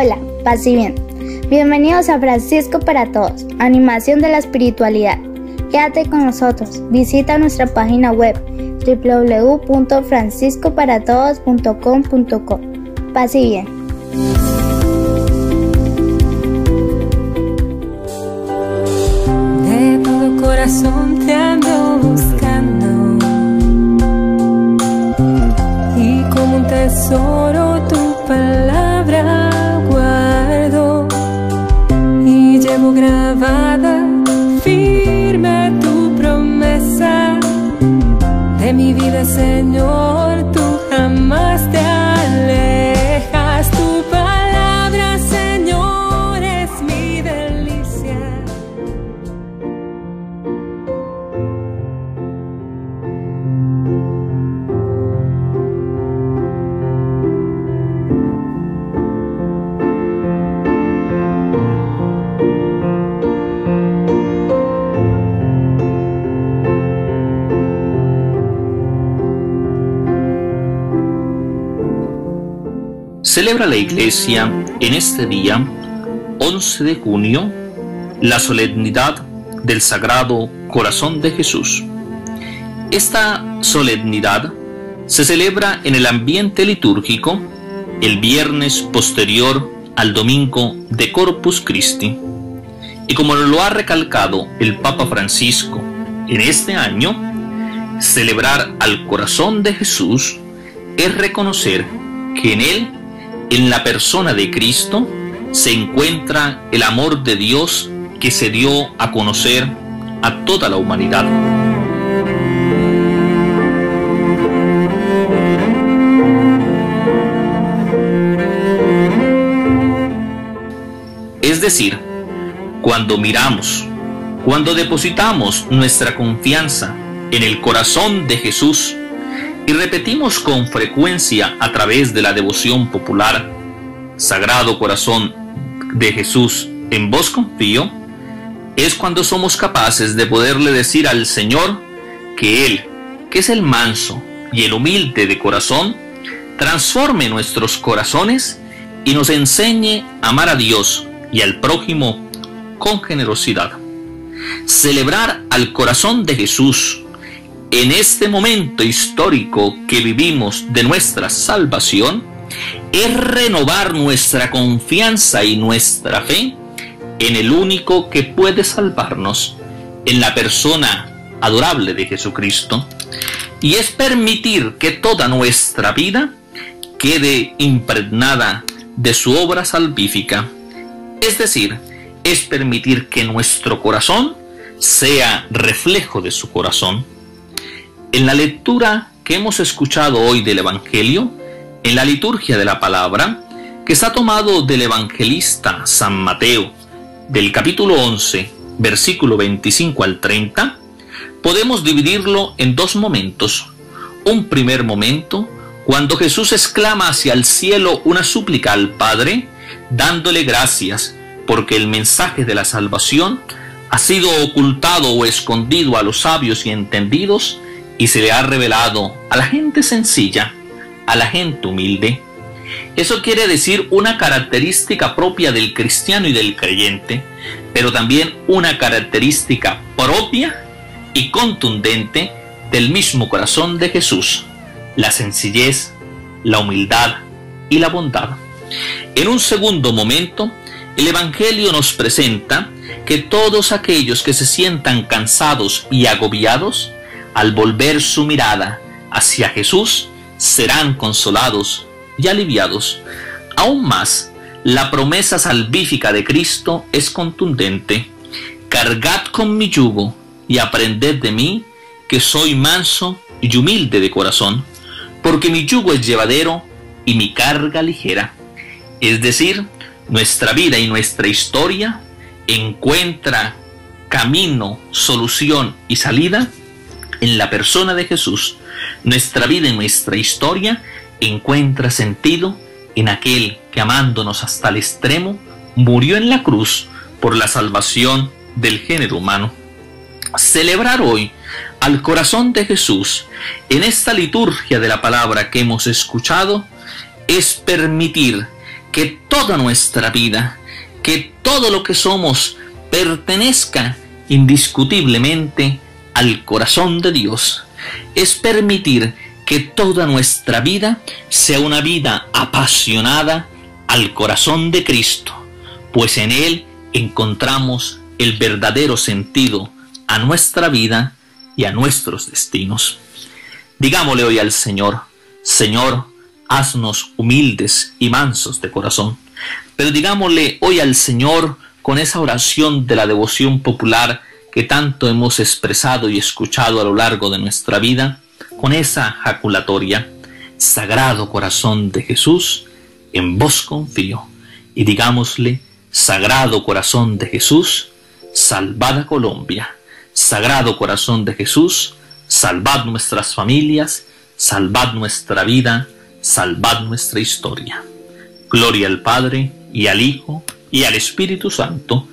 Hola, paz y bien. Bienvenidos a Francisco para Todos, animación de la espiritualidad. Quédate con nosotros. Visita nuestra página web www.franciscoparatodos.com.co. Paz y bien. Corazón te ando Señor Celebra la Iglesia en este día, 11 de junio, la solemnidad del Sagrado Corazón de Jesús. Esta solemnidad se celebra en el ambiente litúrgico el viernes posterior al domingo de Corpus Christi. Y como lo ha recalcado el Papa Francisco en este año, celebrar al corazón de Jesús es reconocer que en él en la persona de Cristo se encuentra el amor de Dios que se dio a conocer a toda la humanidad. Es decir, cuando miramos, cuando depositamos nuestra confianza en el corazón de Jesús, y repetimos con frecuencia a través de la devoción popular, Sagrado Corazón de Jesús, en vos confío, es cuando somos capaces de poderle decir al Señor que Él, que es el manso y el humilde de corazón, transforme nuestros corazones y nos enseñe a amar a Dios y al prójimo con generosidad. Celebrar al corazón de Jesús en este momento histórico que vivimos de nuestra salvación es renovar nuestra confianza y nuestra fe en el único que puede salvarnos, en la persona adorable de Jesucristo, y es permitir que toda nuestra vida quede impregnada de su obra salvífica. Es decir, es permitir que nuestro corazón sea reflejo de su corazón. En la lectura que hemos escuchado hoy del Evangelio, en la liturgia de la palabra, que está tomado del evangelista San Mateo, del capítulo 11, versículo 25 al 30, podemos dividirlo en dos momentos. Un primer momento, cuando Jesús exclama hacia el cielo una súplica al Padre, dándole gracias porque el mensaje de la salvación ha sido ocultado o escondido a los sabios y entendidos, y se le ha revelado a la gente sencilla, a la gente humilde. Eso quiere decir una característica propia del cristiano y del creyente, pero también una característica propia y contundente del mismo corazón de Jesús, la sencillez, la humildad y la bondad. En un segundo momento, el Evangelio nos presenta que todos aquellos que se sientan cansados y agobiados, al volver su mirada hacia Jesús, serán consolados y aliviados. Aún más, la promesa salvífica de Cristo es contundente. Cargad con mi yugo y aprended de mí, que soy manso y humilde de corazón, porque mi yugo es llevadero y mi carga ligera. Es decir, nuestra vida y nuestra historia encuentra camino, solución y salida en la persona de Jesús, nuestra vida y nuestra historia encuentra sentido en aquel que amándonos hasta el extremo, murió en la cruz por la salvación del género humano. Celebrar hoy al corazón de Jesús en esta liturgia de la palabra que hemos escuchado es permitir que toda nuestra vida, que todo lo que somos pertenezca indiscutiblemente al corazón de Dios. Es permitir que toda nuestra vida sea una vida apasionada al corazón de Cristo, pues en Él encontramos el verdadero sentido a nuestra vida y a nuestros destinos. Digámosle hoy al Señor, Señor, haznos humildes y mansos de corazón. Pero digámosle hoy al Señor con esa oración de la devoción popular que tanto hemos expresado y escuchado a lo largo de nuestra vida, con esa jaculatoria, Sagrado Corazón de Jesús, en vos confío. Y digámosle, Sagrado Corazón de Jesús, salvad a Colombia. Sagrado Corazón de Jesús, salvad nuestras familias, salvad nuestra vida, salvad nuestra historia. Gloria al Padre, y al Hijo, y al Espíritu Santo,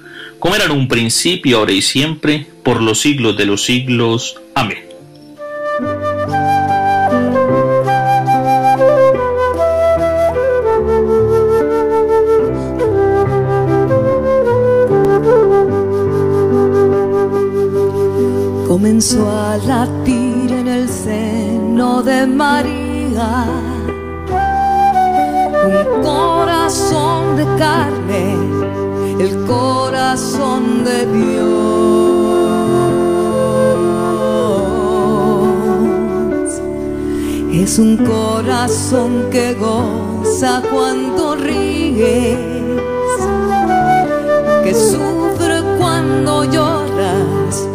como era en un principio, ahora y siempre, por los siglos de los siglos. Amén. Comenzó a latir en el seno de María un corazón de carne, el corazón de Dios. Es un corazón que goza cuando ríes, que sufre cuando lloras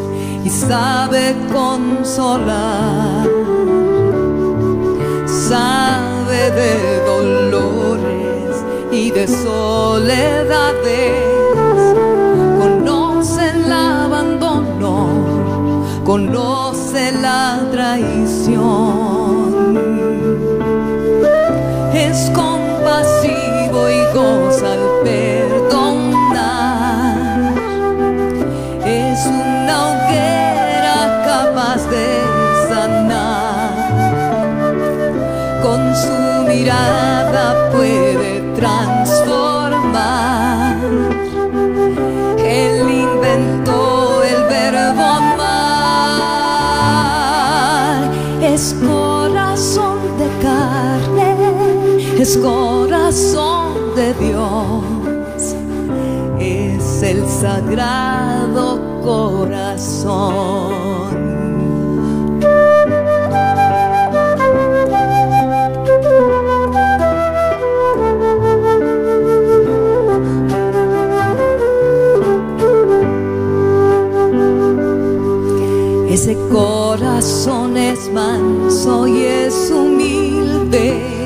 y sabe consolar. Sabe de dolores y de soledades. Conoce la traición. Es compasivo y goza al perdonar. Es una hoguera capaz de sanar. Con su mirada puede transformar. Es corazón de Dios. Es el sagrado corazón. Ese corazón es manso y es humilde.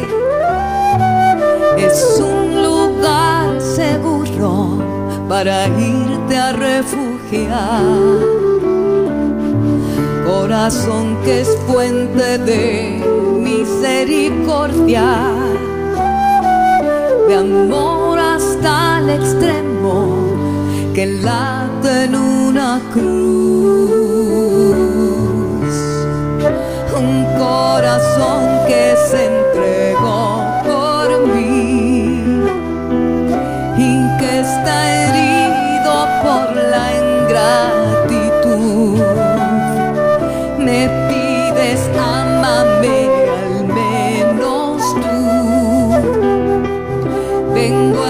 Para irte a refugiar. Corazón que es fuente de misericordia, de amor hasta el extremo que late en una cruz. Un corazón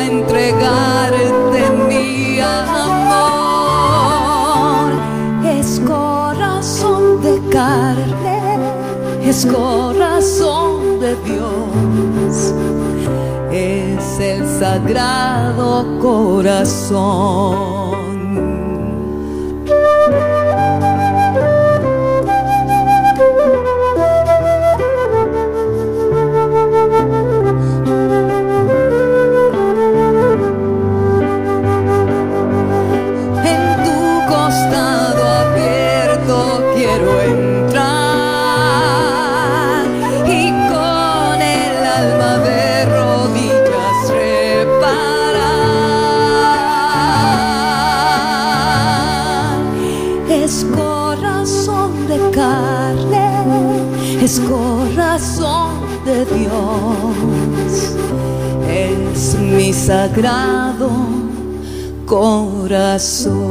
entregarte mi amor. Es corazón de carne, es corazón de Dios. Es el sagrado corazón. Sagrado corazón.